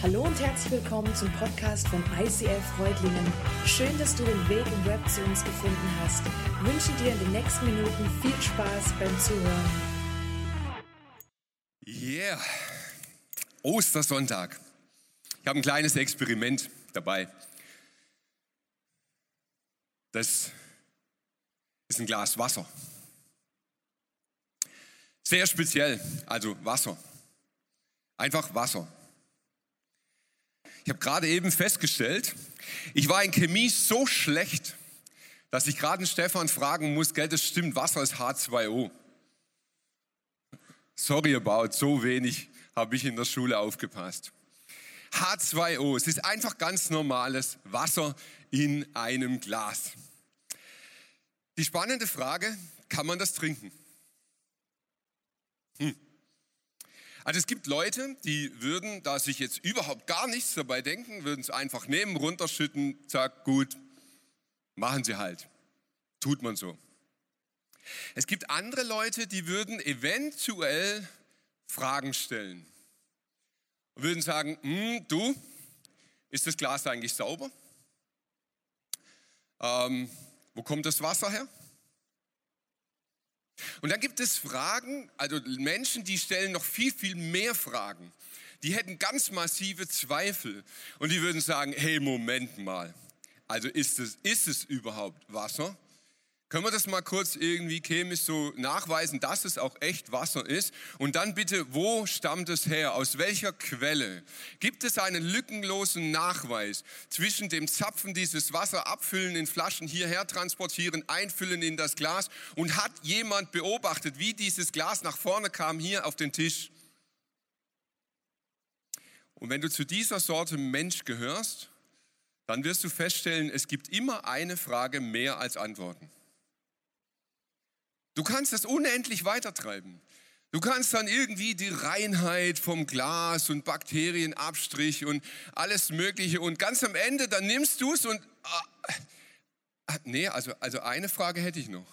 Hallo und herzlich willkommen zum Podcast von ICF Freudlingen. Schön, dass du den Weg im Web zu uns gefunden hast. Ich wünsche dir in den nächsten Minuten viel Spaß beim Zuhören. Yeah, Ostersonntag. Ich habe ein kleines Experiment dabei. Das ist ein Glas Wasser. Sehr speziell, also Wasser. Einfach Wasser. Ich habe gerade eben festgestellt, ich war in Chemie so schlecht, dass ich gerade Stefan fragen muss, gell, das stimmt, Wasser ist H2O. Sorry about, so wenig habe ich in der Schule aufgepasst. H2O, es ist einfach ganz normales Wasser in einem Glas. Die spannende Frage, kann man das trinken? Hm. Also es gibt Leute, die würden da sich jetzt überhaupt gar nichts dabei denken, würden es einfach nehmen, runterschütten, zack, gut, machen sie halt. Tut man so. Es gibt andere Leute, die würden eventuell Fragen stellen. Und würden sagen, hm, du, ist das Glas eigentlich sauber? Ähm, wo kommt das Wasser her? Und dann gibt es Fragen, also Menschen, die stellen noch viel, viel mehr Fragen. Die hätten ganz massive Zweifel und die würden sagen, hey, Moment mal, also ist es, ist es überhaupt Wasser? Können wir das mal kurz irgendwie chemisch so nachweisen, dass es auch echt Wasser ist? Und dann bitte, wo stammt es her? Aus welcher Quelle? Gibt es einen lückenlosen Nachweis zwischen dem Zapfen dieses Wasser, abfüllen in Flaschen, hierher transportieren, einfüllen in das Glas? Und hat jemand beobachtet, wie dieses Glas nach vorne kam, hier auf den Tisch? Und wenn du zu dieser Sorte Mensch gehörst, dann wirst du feststellen, es gibt immer eine Frage mehr als Antworten. Du kannst das unendlich weitertreiben. Du kannst dann irgendwie die Reinheit vom Glas und Bakterienabstrich und alles Mögliche und ganz am Ende, dann nimmst du es und... Ah, ah, nee, also, also eine Frage hätte ich noch.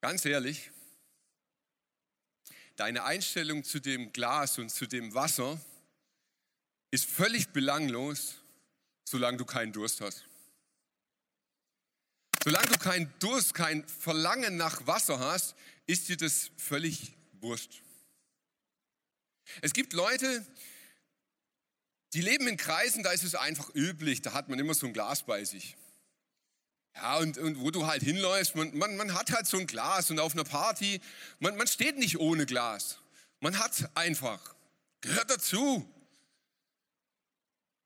Ganz ehrlich, deine Einstellung zu dem Glas und zu dem Wasser ist völlig belanglos, solange du keinen Durst hast. Solange du keinen Durst, kein Verlangen nach Wasser hast, ist dir das völlig wurscht. Es gibt Leute, die leben in Kreisen, da ist es einfach üblich, da hat man immer so ein Glas bei sich. Ja, und, und wo du halt hinläufst, man, man, man hat halt so ein Glas und auf einer Party, man, man steht nicht ohne Glas. Man hat einfach, gehört dazu.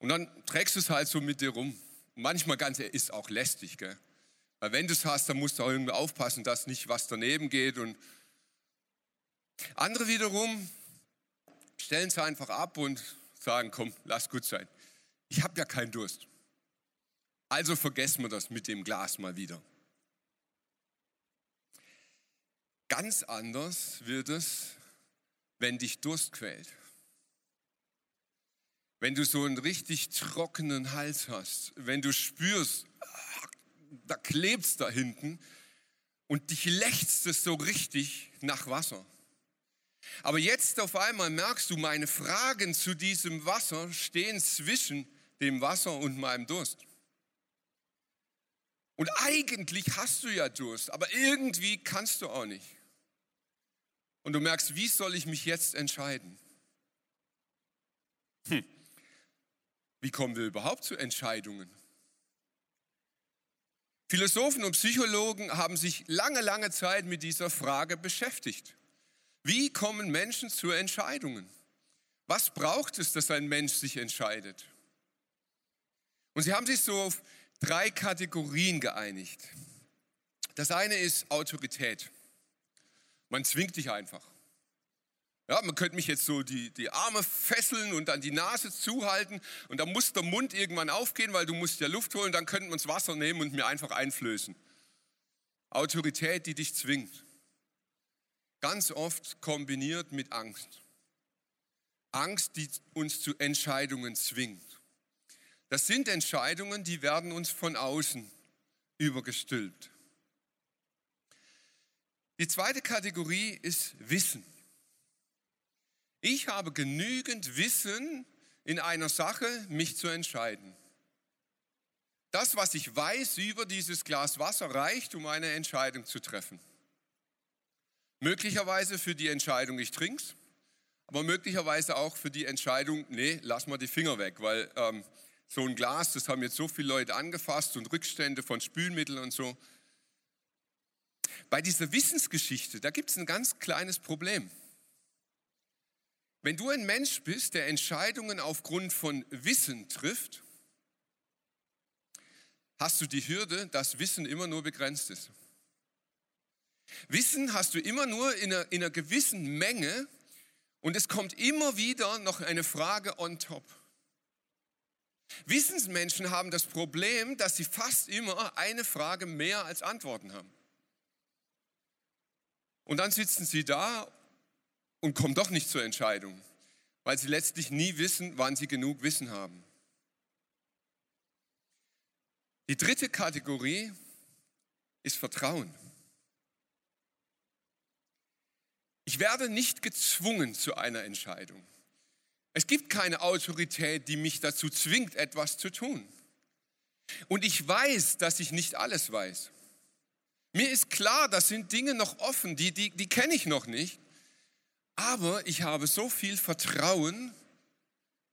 Und dann trägst du es halt so mit dir rum. Manchmal ganz, ist auch lästig, gell? Weil wenn du es hast, dann musst du auch irgendwie aufpassen, dass nicht was daneben geht. Und andere wiederum stellen es einfach ab und sagen, komm, lass gut sein. Ich habe ja keinen Durst. Also vergessen wir das mit dem Glas mal wieder. Ganz anders wird es, wenn dich Durst quält. Wenn du so einen richtig trockenen Hals hast, wenn du spürst, da klebt es da hinten und dich lechzt es so richtig nach Wasser. Aber jetzt auf einmal merkst du, meine Fragen zu diesem Wasser stehen zwischen dem Wasser und meinem Durst. Und eigentlich hast du ja Durst, aber irgendwie kannst du auch nicht. Und du merkst, wie soll ich mich jetzt entscheiden? Hm. Wie kommen wir überhaupt zu Entscheidungen? Philosophen und Psychologen haben sich lange, lange Zeit mit dieser Frage beschäftigt. Wie kommen Menschen zu Entscheidungen? Was braucht es, dass ein Mensch sich entscheidet? Und sie haben sich so auf drei Kategorien geeinigt. Das eine ist Autorität. Man zwingt dich einfach. Ja, man könnte mich jetzt so die, die Arme fesseln und dann die Nase zuhalten und dann muss der Mund irgendwann aufgehen, weil du musst ja Luft holen, dann könnten wir uns Wasser nehmen und mir einfach einflößen. Autorität, die dich zwingt. Ganz oft kombiniert mit Angst. Angst, die uns zu Entscheidungen zwingt. Das sind Entscheidungen, die werden uns von außen übergestülpt. Die zweite Kategorie ist Wissen. Ich habe genügend Wissen in einer Sache, mich zu entscheiden. Das, was ich weiß über dieses Glas Wasser, reicht, um eine Entscheidung zu treffen. Möglicherweise für die Entscheidung, ich trink's, aber möglicherweise auch für die Entscheidung, nee, lass mal die Finger weg, weil ähm, so ein Glas, das haben jetzt so viele Leute angefasst und Rückstände von Spülmitteln und so. Bei dieser Wissensgeschichte, da gibt es ein ganz kleines Problem. Wenn du ein Mensch bist, der Entscheidungen aufgrund von Wissen trifft, hast du die Hürde, dass Wissen immer nur begrenzt ist. Wissen hast du immer nur in einer, in einer gewissen Menge und es kommt immer wieder noch eine Frage on top. Wissensmenschen haben das Problem, dass sie fast immer eine Frage mehr als Antworten haben. Und dann sitzen sie da und kommen doch nicht zur Entscheidung, weil sie letztlich nie wissen, wann sie genug Wissen haben. Die dritte Kategorie ist Vertrauen. Ich werde nicht gezwungen zu einer Entscheidung. Es gibt keine Autorität, die mich dazu zwingt, etwas zu tun. Und ich weiß, dass ich nicht alles weiß. Mir ist klar, das sind Dinge noch offen, die, die, die kenne ich noch nicht. Aber ich habe so viel Vertrauen,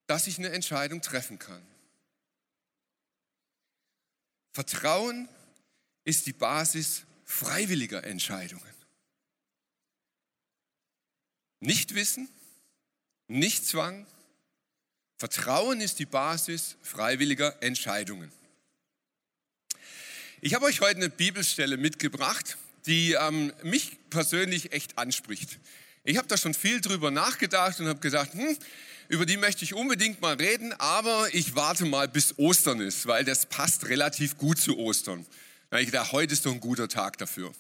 dass ich eine Entscheidung treffen kann. Vertrauen ist die Basis freiwilliger Entscheidungen. Nicht Wissen, nicht Zwang. Vertrauen ist die Basis freiwilliger Entscheidungen. Ich habe euch heute eine Bibelstelle mitgebracht, die ähm, mich persönlich echt anspricht. Ich habe da schon viel drüber nachgedacht und habe gesagt, hm, über die möchte ich unbedingt mal reden, aber ich warte mal bis Ostern ist, weil das passt relativ gut zu Ostern. Da ich gedacht, heute ist doch ein guter Tag dafür.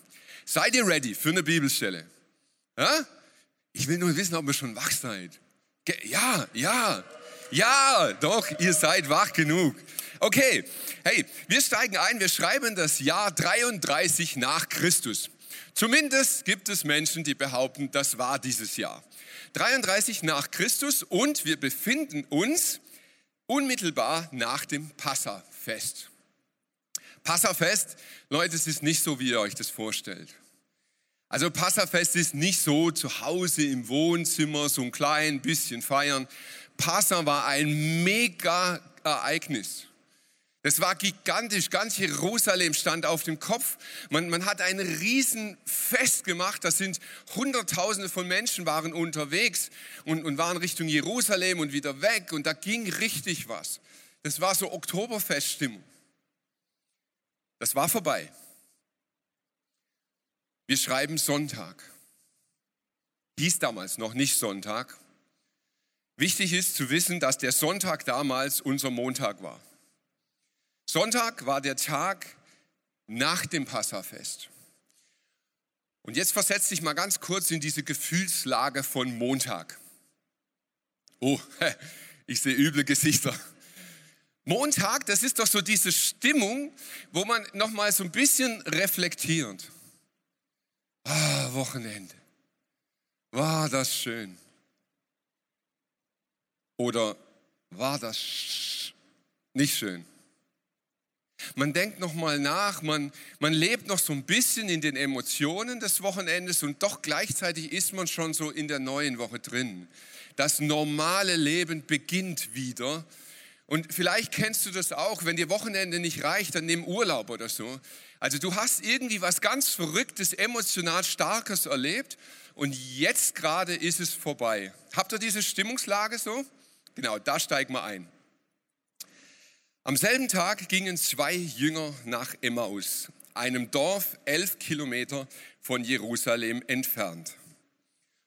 Seid ihr ready für eine Bibelstelle? Ja? Ich will nur wissen, ob ihr schon wach seid. Ja, ja, ja, doch, ihr seid wach genug. Okay, hey, wir steigen ein, wir schreiben das Jahr 33 nach Christus. Zumindest gibt es Menschen, die behaupten, das war dieses Jahr. 33 nach Christus und wir befinden uns unmittelbar nach dem Passafest. Passafest, Leute, es ist nicht so, wie ihr euch das vorstellt. Also Passafest ist nicht so zu Hause im Wohnzimmer, so ein klein bisschen feiern. Passa war ein mega Ereignis. Das war gigantisch, ganz Jerusalem stand auf dem Kopf. Man, man hat ein Riesenfest gemacht, da sind Hunderttausende von Menschen waren unterwegs und, und waren Richtung Jerusalem und wieder weg und da ging richtig was. Das war so Oktoberfeststimmung. Das war vorbei. Wir schreiben Sonntag. Hieß damals noch nicht Sonntag. Wichtig ist zu wissen, dass der Sonntag damals unser Montag war. Sonntag war der Tag nach dem Passafest. Und jetzt versetz dich mal ganz kurz in diese Gefühlslage von Montag. Oh, ich sehe üble Gesichter. Montag, das ist doch so diese Stimmung, wo man noch mal so ein bisschen reflektiert. Ah, Wochenende. War das schön? Oder war das nicht schön? Man denkt noch mal nach, man, man lebt noch so ein bisschen in den Emotionen des Wochenendes und doch gleichzeitig ist man schon so in der neuen Woche drin. Das normale Leben beginnt wieder. Und vielleicht kennst du das auch, wenn dir Wochenende nicht reicht, dann nimm Urlaub oder so. Also du hast irgendwie was ganz Verrücktes, emotional Starkes erlebt und jetzt gerade ist es vorbei. Habt ihr diese Stimmungslage so? Genau, da steigen wir ein. Am selben Tag gingen zwei Jünger nach Emmaus, einem Dorf elf Kilometer von Jerusalem entfernt.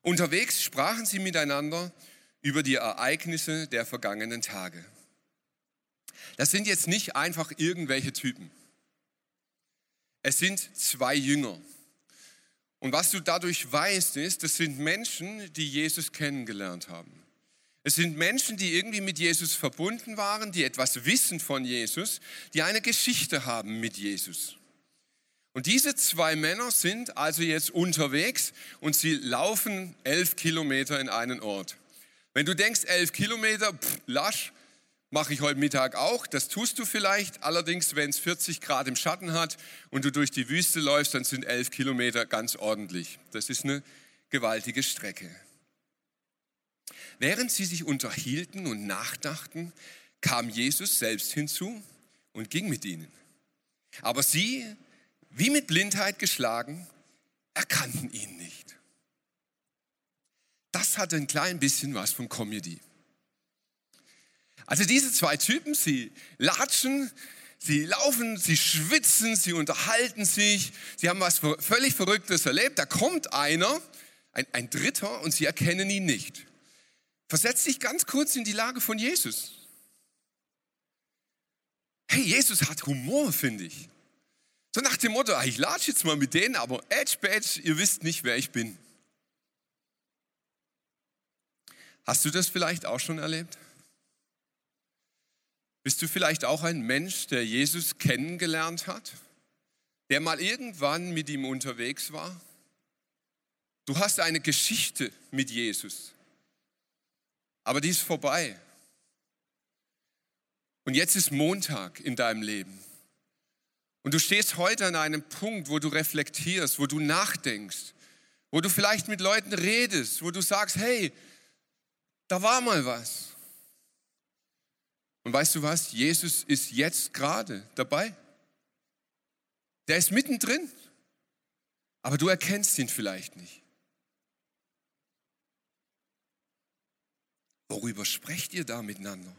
Unterwegs sprachen sie miteinander über die Ereignisse der vergangenen Tage. Das sind jetzt nicht einfach irgendwelche Typen. Es sind zwei Jünger. Und was du dadurch weißt, ist, das sind Menschen, die Jesus kennengelernt haben. Es sind Menschen, die irgendwie mit Jesus verbunden waren, die etwas wissen von Jesus, die eine Geschichte haben mit Jesus. Und diese zwei Männer sind also jetzt unterwegs und sie laufen elf Kilometer in einen Ort. Wenn du denkst, elf Kilometer, pff, lasch, mache ich heute Mittag auch. Das tust du vielleicht. Allerdings, wenn es 40 Grad im Schatten hat und du durch die Wüste läufst, dann sind elf Kilometer ganz ordentlich. Das ist eine gewaltige Strecke. Während sie sich unterhielten und nachdachten, kam Jesus selbst hinzu und ging mit ihnen. Aber sie, wie mit Blindheit geschlagen, erkannten ihn nicht. Das hatte ein klein bisschen was von Comedy. Also diese zwei Typen, sie latschen, sie laufen, sie schwitzen, sie unterhalten sich, sie haben was völlig Verrücktes erlebt. Da kommt einer, ein, ein Dritter, und sie erkennen ihn nicht. Versetz dich ganz kurz in die Lage von Jesus. Hey, Jesus hat Humor, finde ich. So nach dem Motto, ah, ich latsche jetzt mal mit denen, aber Edge Badge, ihr wisst nicht, wer ich bin. Hast du das vielleicht auch schon erlebt? Bist du vielleicht auch ein Mensch, der Jesus kennengelernt hat? Der mal irgendwann mit ihm unterwegs war? Du hast eine Geschichte mit Jesus, aber die ist vorbei. Und jetzt ist Montag in deinem Leben. Und du stehst heute an einem Punkt, wo du reflektierst, wo du nachdenkst, wo du vielleicht mit Leuten redest, wo du sagst, hey, da war mal was. Und weißt du was? Jesus ist jetzt gerade dabei. Der ist mittendrin. Aber du erkennst ihn vielleicht nicht. Worüber sprecht ihr da miteinander?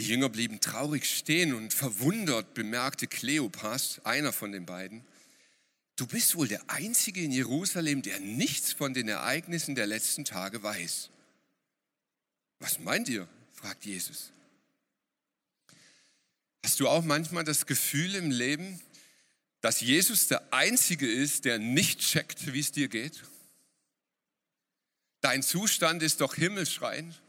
Die Jünger blieben traurig stehen und verwundert bemerkte Kleopas, einer von den beiden, du bist wohl der Einzige in Jerusalem, der nichts von den Ereignissen der letzten Tage weiß. Was meint ihr? fragt Jesus. Hast du auch manchmal das Gefühl im Leben, dass Jesus der Einzige ist, der nicht checkt, wie es dir geht? Dein Zustand ist doch himmelschreiend.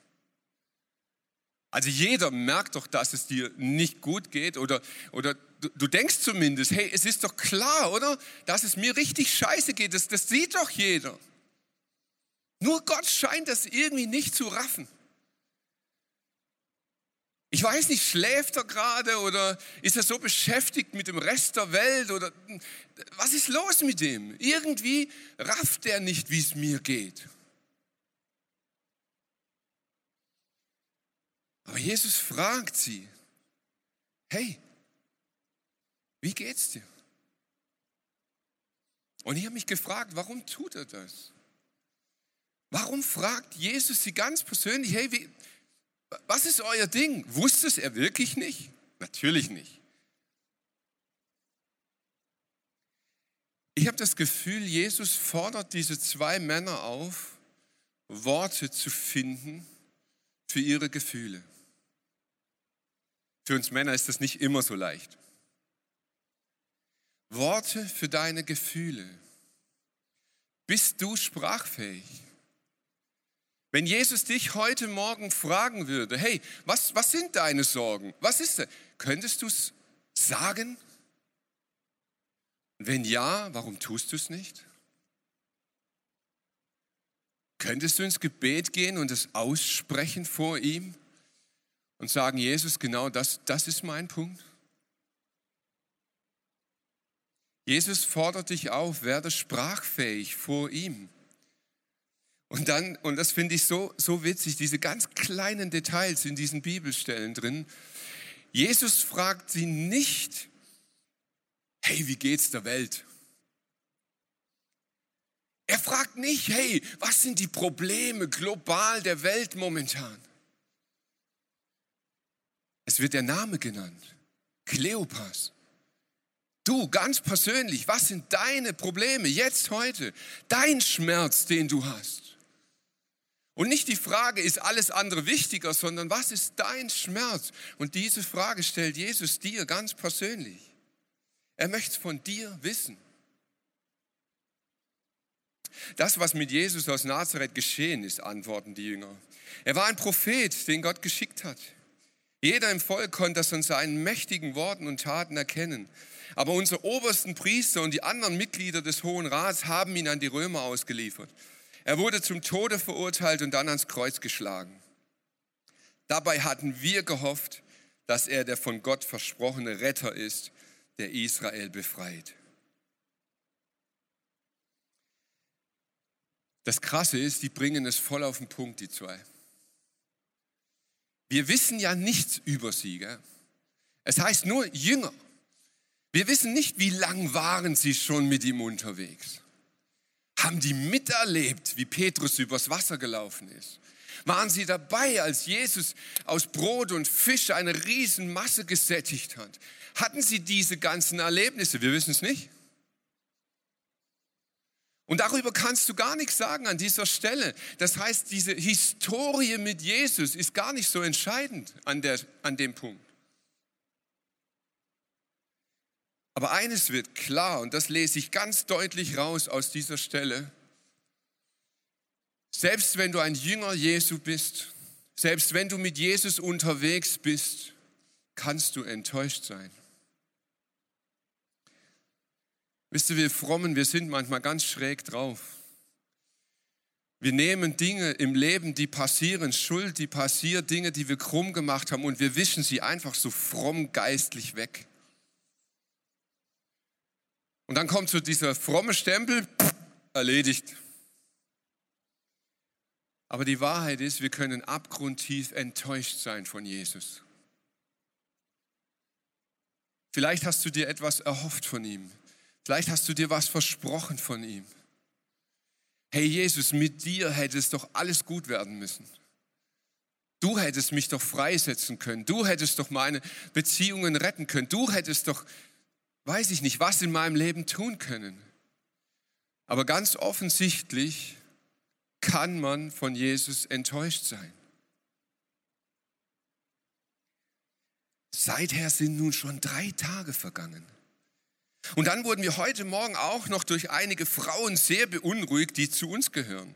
Also jeder merkt doch, dass es dir nicht gut geht oder, oder du, du, denkst zumindest, hey, es ist doch klar, oder? Dass es mir richtig scheiße geht, das, das sieht doch jeder. Nur Gott scheint das irgendwie nicht zu raffen. Ich weiß nicht, schläft er gerade oder ist er so beschäftigt mit dem Rest der Welt oder was ist los mit dem? Irgendwie rafft er nicht, wie es mir geht. Aber Jesus fragt sie, hey, wie geht's dir? Und ich habe mich gefragt, warum tut er das? Warum fragt Jesus sie ganz persönlich, hey, wie, was ist euer Ding? Wusste es er wirklich nicht? Natürlich nicht. Ich habe das Gefühl, Jesus fordert diese zwei Männer auf, Worte zu finden für ihre Gefühle. Für uns Männer ist das nicht immer so leicht. Worte für deine Gefühle. Bist du sprachfähig? Wenn Jesus dich heute Morgen fragen würde, hey, was, was sind deine Sorgen? Was ist das? Könntest du es sagen? Wenn ja, warum tust du es nicht? Könntest du ins Gebet gehen und es aussprechen vor ihm und sagen, Jesus, genau das, das ist mein Punkt? Jesus fordert dich auf, werde sprachfähig vor ihm. Und dann, und das finde ich so, so witzig, diese ganz kleinen Details in diesen Bibelstellen drin. Jesus fragt sie nicht, hey, wie geht's der Welt? Er fragt nicht, hey, was sind die Probleme global der Welt momentan? Es wird der Name genannt, Kleopas. Du ganz persönlich, was sind deine Probleme jetzt heute? Dein Schmerz, den du hast. Und nicht die Frage, ist alles andere wichtiger, sondern was ist dein Schmerz? Und diese Frage stellt Jesus dir ganz persönlich. Er möchte es von dir wissen. Das, was mit Jesus aus Nazareth geschehen ist, antworten die Jünger. Er war ein Prophet, den Gott geschickt hat. Jeder im Volk konnte das an seinen mächtigen Worten und Taten erkennen. Aber unsere obersten Priester und die anderen Mitglieder des Hohen Rats haben ihn an die Römer ausgeliefert. Er wurde zum Tode verurteilt und dann ans Kreuz geschlagen. Dabei hatten wir gehofft, dass er der von Gott versprochene Retter ist, der Israel befreit. Das Krasse ist, die bringen es voll auf den Punkt, die zwei. Wir wissen ja nichts über sie. Gell? Es heißt nur Jünger. Wir wissen nicht, wie lang waren sie schon mit ihm unterwegs. Haben die miterlebt, wie Petrus übers Wasser gelaufen ist? Waren sie dabei, als Jesus aus Brot und Fisch eine Riesenmasse gesättigt hat? Hatten sie diese ganzen Erlebnisse? Wir wissen es nicht. Und darüber kannst du gar nichts sagen an dieser Stelle. Das heißt, diese Historie mit Jesus ist gar nicht so entscheidend an, der, an dem Punkt. Aber eines wird klar, und das lese ich ganz deutlich raus aus dieser Stelle. Selbst wenn du ein Jünger Jesu bist, selbst wenn du mit Jesus unterwegs bist, kannst du enttäuscht sein. Wisst ihr, wir Frommen, wir sind manchmal ganz schräg drauf. Wir nehmen Dinge im Leben, die passieren, Schuld, die passiert, Dinge, die wir krumm gemacht haben und wir wischen sie einfach so fromm geistlich weg. Und dann kommt so dieser fromme Stempel, erledigt. Aber die Wahrheit ist, wir können abgrundtief enttäuscht sein von Jesus. Vielleicht hast du dir etwas erhofft von ihm. Vielleicht hast du dir was versprochen von ihm. Hey Jesus, mit dir hätte es doch alles gut werden müssen. Du hättest mich doch freisetzen können. Du hättest doch meine Beziehungen retten können. Du hättest doch, weiß ich nicht, was in meinem Leben tun können. Aber ganz offensichtlich kann man von Jesus enttäuscht sein. Seither sind nun schon drei Tage vergangen. Und dann wurden wir heute Morgen auch noch durch einige Frauen sehr beunruhigt, die zu uns gehören.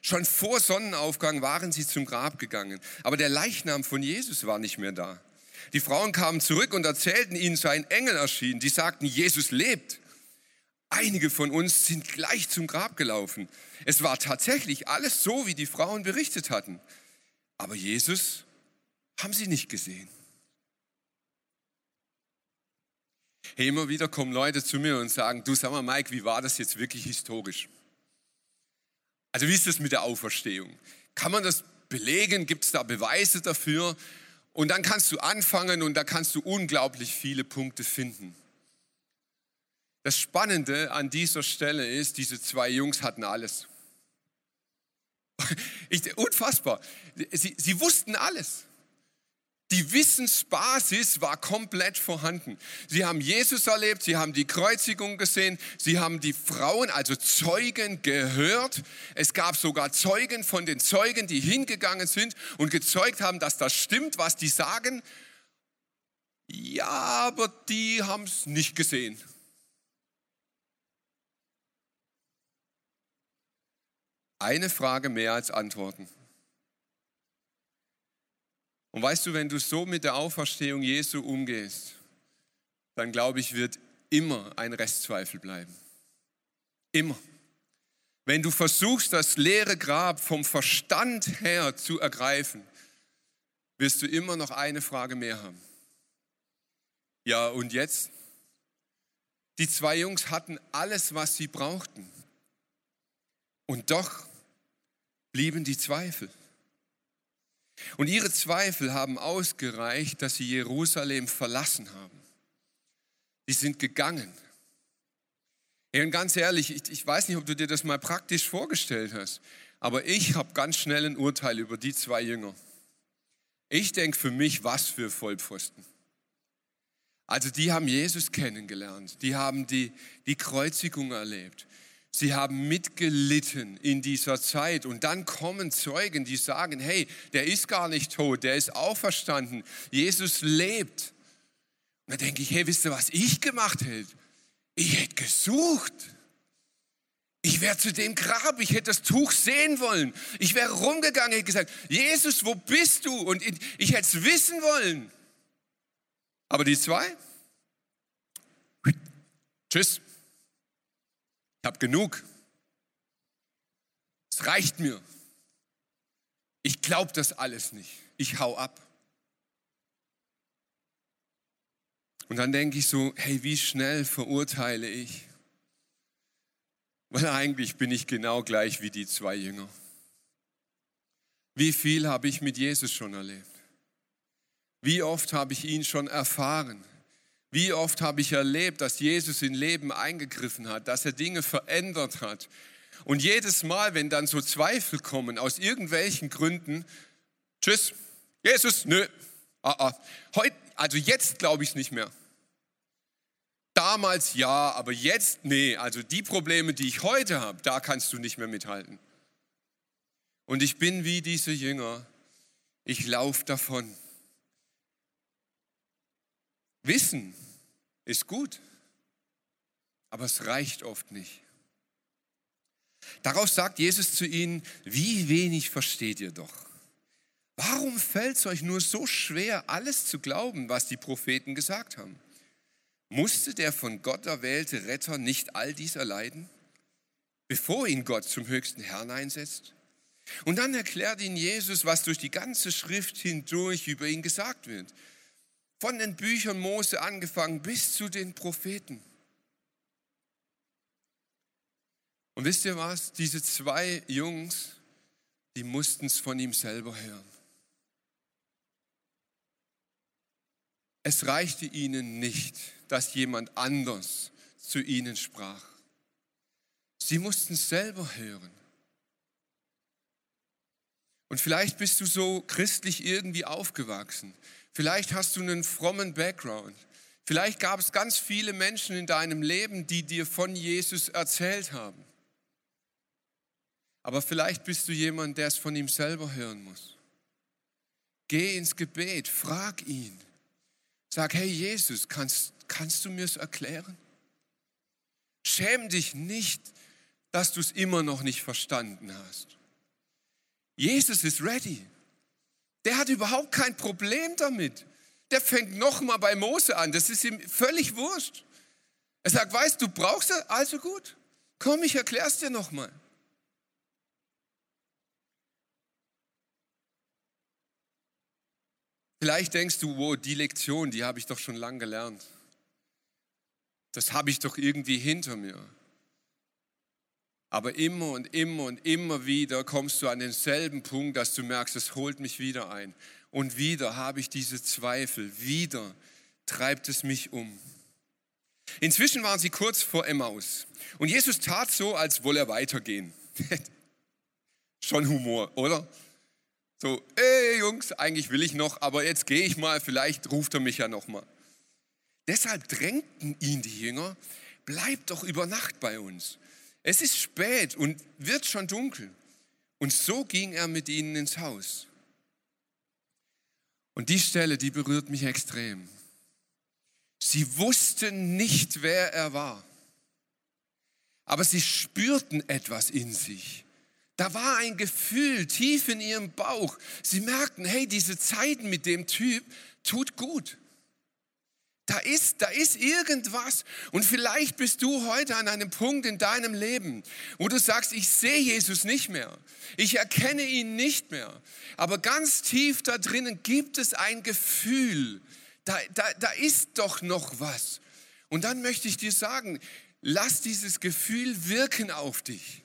Schon vor Sonnenaufgang waren sie zum Grab gegangen, aber der Leichnam von Jesus war nicht mehr da. Die Frauen kamen zurück und erzählten ihnen, sei ein Engel erschienen. Die sagten, Jesus lebt. Einige von uns sind gleich zum Grab gelaufen. Es war tatsächlich alles so, wie die Frauen berichtet hatten. Aber Jesus haben sie nicht gesehen. Hey, immer wieder kommen Leute zu mir und sagen, du sag mal Mike, wie war das jetzt wirklich historisch? Also wie ist das mit der Auferstehung? Kann man das belegen? Gibt es da Beweise dafür? Und dann kannst du anfangen und da kannst du unglaublich viele Punkte finden. Das Spannende an dieser Stelle ist, diese zwei Jungs hatten alles. Ich, unfassbar. Sie, sie wussten alles. Die Wissensbasis war komplett vorhanden. Sie haben Jesus erlebt, sie haben die Kreuzigung gesehen, sie haben die Frauen, also Zeugen, gehört. Es gab sogar Zeugen von den Zeugen, die hingegangen sind und gezeugt haben, dass das stimmt, was die sagen. Ja, aber die haben es nicht gesehen. Eine Frage mehr als Antworten. Und weißt du, wenn du so mit der Auferstehung Jesu umgehst, dann glaube ich, wird immer ein Restzweifel bleiben. Immer. Wenn du versuchst, das leere Grab vom Verstand her zu ergreifen, wirst du immer noch eine Frage mehr haben. Ja, und jetzt? Die zwei Jungs hatten alles, was sie brauchten. Und doch blieben die Zweifel. Und ihre Zweifel haben ausgereicht, dass sie Jerusalem verlassen haben. Die sind gegangen. und ganz ehrlich, ich, ich weiß nicht, ob du dir das mal praktisch vorgestellt hast, aber ich habe ganz schnell ein Urteil über die zwei Jünger. Ich denke für mich, was für Vollpfosten. Also die haben Jesus kennengelernt, die haben die, die Kreuzigung erlebt, Sie haben mitgelitten in dieser Zeit und dann kommen Zeugen, die sagen, hey, der ist gar nicht tot, der ist auferstanden, Jesus lebt. Und dann denke ich, hey, wisst ihr, was ich gemacht hätte? Ich hätte gesucht. Ich wäre zu dem Grab, ich hätte das Tuch sehen wollen. Ich wäre rumgegangen, hätte gesagt, Jesus, wo bist du? Und ich hätte es wissen wollen. Aber die zwei? Tschüss. Ich habe genug. Es reicht mir. Ich glaube das alles nicht. Ich hau ab. Und dann denke ich so, hey, wie schnell verurteile ich? Weil eigentlich bin ich genau gleich wie die zwei Jünger. Wie viel habe ich mit Jesus schon erlebt? Wie oft habe ich ihn schon erfahren? Wie oft habe ich erlebt, dass Jesus in Leben eingegriffen hat, dass er Dinge verändert hat. Und jedes Mal, wenn dann so Zweifel kommen, aus irgendwelchen Gründen, tschüss, Jesus, nö, ah, ah. Heute, also jetzt glaube ich es nicht mehr. Damals ja, aber jetzt nee. Also die Probleme, die ich heute habe, da kannst du nicht mehr mithalten. Und ich bin wie diese Jünger. Ich laufe davon. Wissen ist gut, aber es reicht oft nicht. Daraus sagt Jesus zu ihnen, wie wenig versteht ihr doch. Warum fällt es euch nur so schwer, alles zu glauben, was die Propheten gesagt haben? Musste der von Gott erwählte Retter nicht all dies erleiden, bevor ihn Gott zum höchsten Herrn einsetzt? Und dann erklärt ihn Jesus, was durch die ganze Schrift hindurch über ihn gesagt wird. Von den Büchern Mose angefangen bis zu den Propheten. Und wisst ihr was? Diese zwei Jungs, die mussten es von ihm selber hören. Es reichte ihnen nicht, dass jemand anders zu ihnen sprach. Sie mussten es selber hören. Und vielleicht bist du so christlich irgendwie aufgewachsen. Vielleicht hast du einen frommen Background. Vielleicht gab es ganz viele Menschen in deinem Leben, die dir von Jesus erzählt haben. Aber vielleicht bist du jemand, der es von ihm selber hören muss. Geh ins Gebet, frag ihn. Sag, hey Jesus, kannst, kannst du mir es erklären? Schäm dich nicht, dass du es immer noch nicht verstanden hast. Jesus ist ready. Der hat überhaupt kein Problem damit. Der fängt nochmal bei Mose an. Das ist ihm völlig wurscht. Er sagt, weißt du, brauchst du, also gut. Komm, ich erklär's dir nochmal. Vielleicht denkst du, wow, die Lektion, die habe ich doch schon lange gelernt. Das habe ich doch irgendwie hinter mir. Aber immer und immer und immer wieder kommst du an denselben Punkt, dass du merkst, es holt mich wieder ein. Und wieder habe ich diese Zweifel. Wieder treibt es mich um. Inzwischen waren sie kurz vor Emmaus. Und Jesus tat so, als wolle er weitergehen. Schon Humor, oder? So, ey Jungs, eigentlich will ich noch, aber jetzt gehe ich mal, vielleicht ruft er mich ja noch mal. Deshalb drängten ihn die Jünger, bleib doch über Nacht bei uns. Es ist spät und wird schon dunkel. Und so ging er mit ihnen ins Haus. Und die Stelle, die berührt mich extrem. Sie wussten nicht, wer er war, aber sie spürten etwas in sich. Da war ein Gefühl tief in ihrem Bauch. Sie merkten, hey, diese Zeit mit dem Typ tut gut. Da ist, da ist irgendwas. Und vielleicht bist du heute an einem Punkt in deinem Leben, wo du sagst, ich sehe Jesus nicht mehr. Ich erkenne ihn nicht mehr. Aber ganz tief da drinnen gibt es ein Gefühl. Da, da, da ist doch noch was. Und dann möchte ich dir sagen, lass dieses Gefühl wirken auf dich.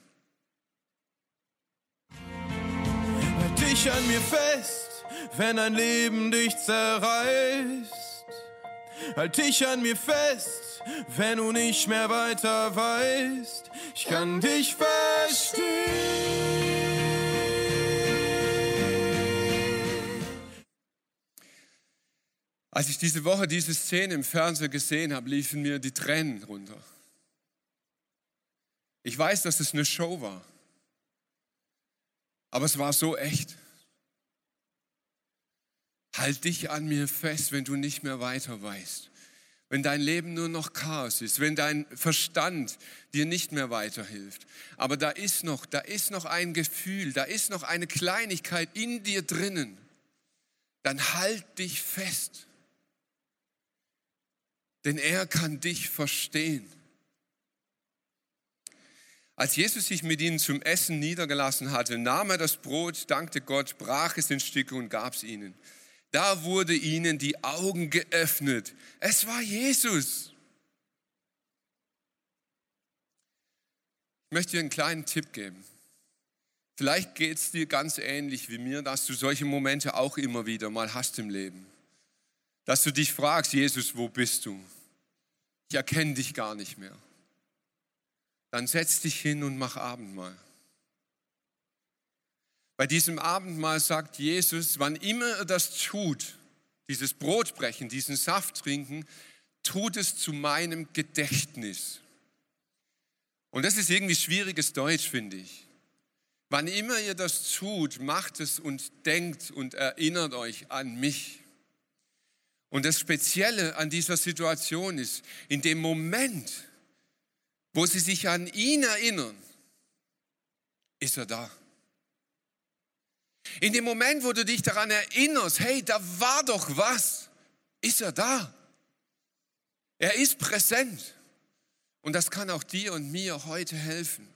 dich an mir fest, wenn ein Leben dich zerreißt. Halt dich an mir fest, wenn du nicht mehr weiter weißt. Ich kann dich verstehen. Als ich diese Woche diese Szene im Fernsehen gesehen habe, liefen mir die Tränen runter. Ich weiß, dass es eine Show war. Aber es war so echt. Halt dich an mir fest, wenn du nicht mehr weiter weißt. Wenn dein Leben nur noch Chaos ist, wenn dein Verstand dir nicht mehr weiterhilft. Aber da ist noch, da ist noch ein Gefühl, da ist noch eine Kleinigkeit in dir drinnen. Dann halt dich fest. Denn er kann dich verstehen. Als Jesus sich mit ihnen zum Essen niedergelassen hatte, nahm er das Brot, dankte Gott, brach es in Stücke und gab es ihnen. Da wurde ihnen die Augen geöffnet. Es war Jesus. Ich möchte dir einen kleinen Tipp geben. Vielleicht geht es dir ganz ähnlich wie mir, dass du solche Momente auch immer wieder mal hast im Leben. Dass du dich fragst, Jesus, wo bist du? Ich erkenne dich gar nicht mehr dann setz dich hin und mach Abendmahl. Bei diesem Abendmahl sagt Jesus, wann immer er das tut, dieses Brotbrechen, diesen Saft trinken, tut es zu meinem Gedächtnis. Und das ist irgendwie schwieriges Deutsch, finde ich. Wann immer ihr das tut, macht es und denkt und erinnert euch an mich. Und das Spezielle an dieser Situation ist, in dem Moment, wo sie sich an ihn erinnern, ist er da. In dem Moment, wo du dich daran erinnerst, hey, da war doch was, ist er da. Er ist präsent. Und das kann auch dir und mir heute helfen.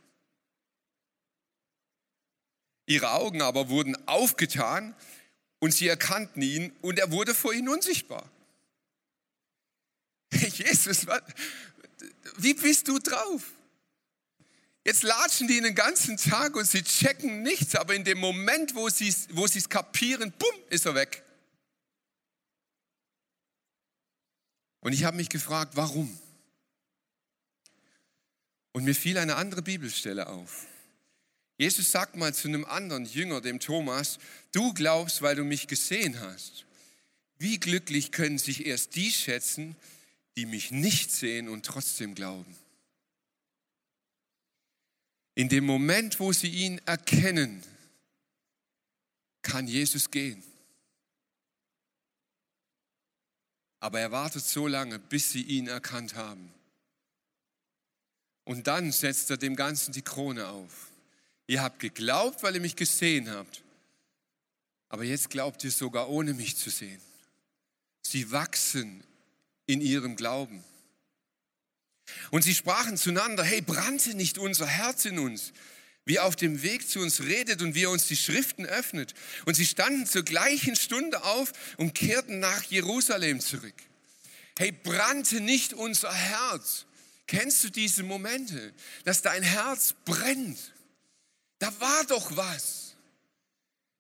Ihre Augen aber wurden aufgetan und sie erkannten ihn und er wurde vor ihnen unsichtbar. Jesus, wie bist du drauf? Jetzt latschen die den ganzen Tag und sie checken nichts, aber in dem Moment, wo sie wo es kapieren, bumm, ist er weg. Und ich habe mich gefragt, warum? Und mir fiel eine andere Bibelstelle auf. Jesus sagt mal zu einem anderen Jünger, dem Thomas, du glaubst, weil du mich gesehen hast. Wie glücklich können sich erst die schätzen, die mich nicht sehen und trotzdem glauben. In dem Moment, wo sie ihn erkennen, kann Jesus gehen. Aber er wartet so lange, bis sie ihn erkannt haben. Und dann setzt er dem Ganzen die Krone auf. Ihr habt geglaubt, weil ihr mich gesehen habt. Aber jetzt glaubt ihr sogar ohne mich zu sehen. Sie wachsen in ihrem Glauben. Und sie sprachen zueinander, hey, brannte nicht unser Herz in uns, wie er auf dem Weg zu uns redet und wie er uns die Schriften öffnet. Und sie standen zur gleichen Stunde auf und kehrten nach Jerusalem zurück. Hey, brannte nicht unser Herz? Kennst du diese Momente, dass dein Herz brennt? Da war doch was.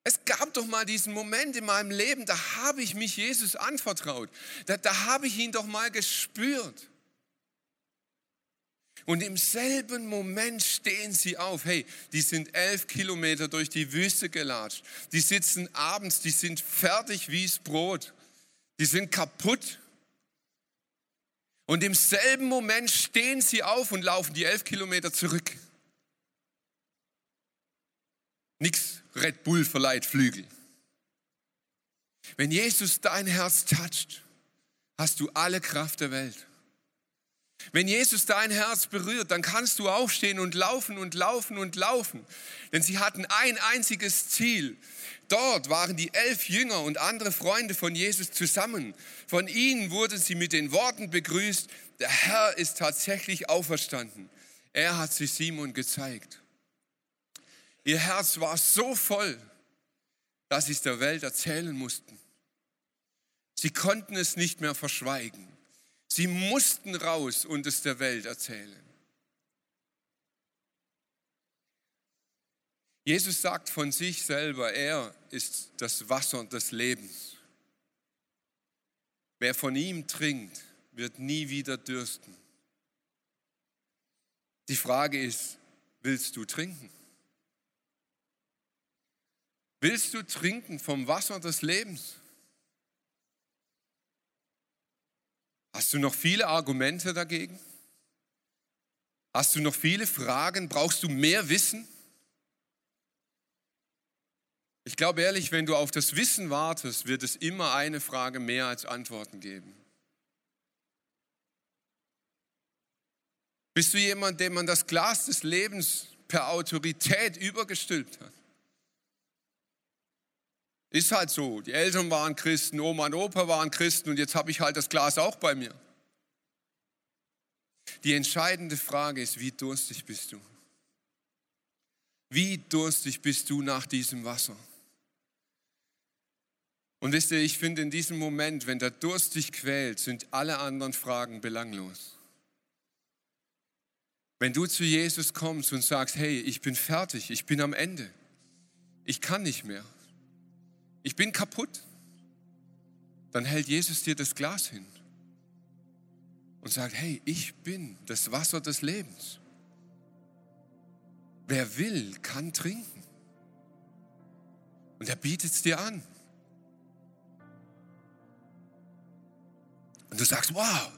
Es gab doch mal diesen Moment in meinem Leben, da habe ich mich Jesus anvertraut. Da, da habe ich ihn doch mal gespürt. Und im selben Moment stehen sie auf. Hey, die sind elf Kilometer durch die Wüste gelatscht. Die sitzen abends, die sind fertig wie's Brot. Die sind kaputt. Und im selben Moment stehen sie auf und laufen die elf Kilometer zurück. Nichts Red Bull verleiht Flügel. Wenn Jesus dein Herz toucht, hast du alle Kraft der Welt. Wenn Jesus dein Herz berührt, dann kannst du aufstehen und laufen und laufen und laufen. Denn sie hatten ein einziges Ziel. Dort waren die elf Jünger und andere Freunde von Jesus zusammen. Von ihnen wurden sie mit den Worten begrüßt, der Herr ist tatsächlich auferstanden. Er hat sich Simon gezeigt. Ihr Herz war so voll, dass sie es der Welt erzählen mussten. Sie konnten es nicht mehr verschweigen. Sie mussten raus und es der Welt erzählen. Jesus sagt von sich selber, er ist das Wasser des Lebens. Wer von ihm trinkt, wird nie wieder dürsten. Die Frage ist, willst du trinken? Willst du trinken vom Wasser des Lebens? Hast du noch viele Argumente dagegen? Hast du noch viele Fragen? Brauchst du mehr Wissen? Ich glaube ehrlich, wenn du auf das Wissen wartest, wird es immer eine Frage mehr als Antworten geben. Bist du jemand, dem man das Glas des Lebens per Autorität übergestülpt hat? Ist halt so. Die Eltern waren Christen, Oma und Opa waren Christen und jetzt habe ich halt das Glas auch bei mir. Die entscheidende Frage ist, wie durstig bist du? Wie durstig bist du nach diesem Wasser? Und wisst ihr, ich finde in diesem Moment, wenn der Durst dich quält, sind alle anderen Fragen belanglos. Wenn du zu Jesus kommst und sagst, hey, ich bin fertig, ich bin am Ende, ich kann nicht mehr, ich bin kaputt, dann hält Jesus dir das Glas hin und sagt, hey, ich bin das Wasser des Lebens. Wer will, kann trinken. Und er bietet es dir an. Und du sagst, wow,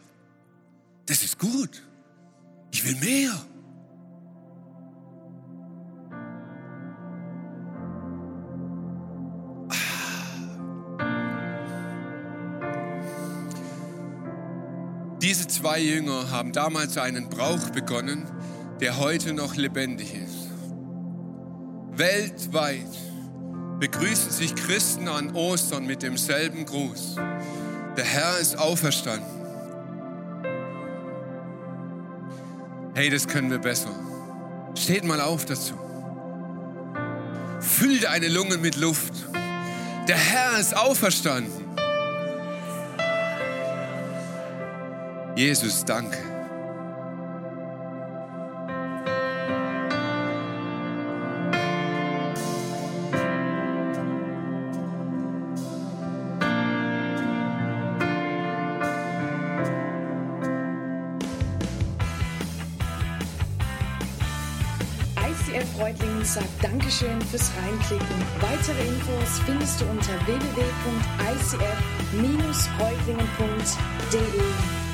das ist gut. Ich will mehr. Diese zwei Jünger haben damals einen Brauch begonnen, der heute noch lebendig ist. Weltweit begrüßen sich Christen an Ostern mit demselben Gruß. Der Herr ist auferstanden. Hey, das können wir besser. Steht mal auf dazu. Füll deine Lungen mit Luft. Der Herr ist auferstanden. Jesus, danke. ICF Reutlingen sagt Dankeschön fürs Reinklicken. Weitere Infos findest du unter www.icf-reutlingen.de.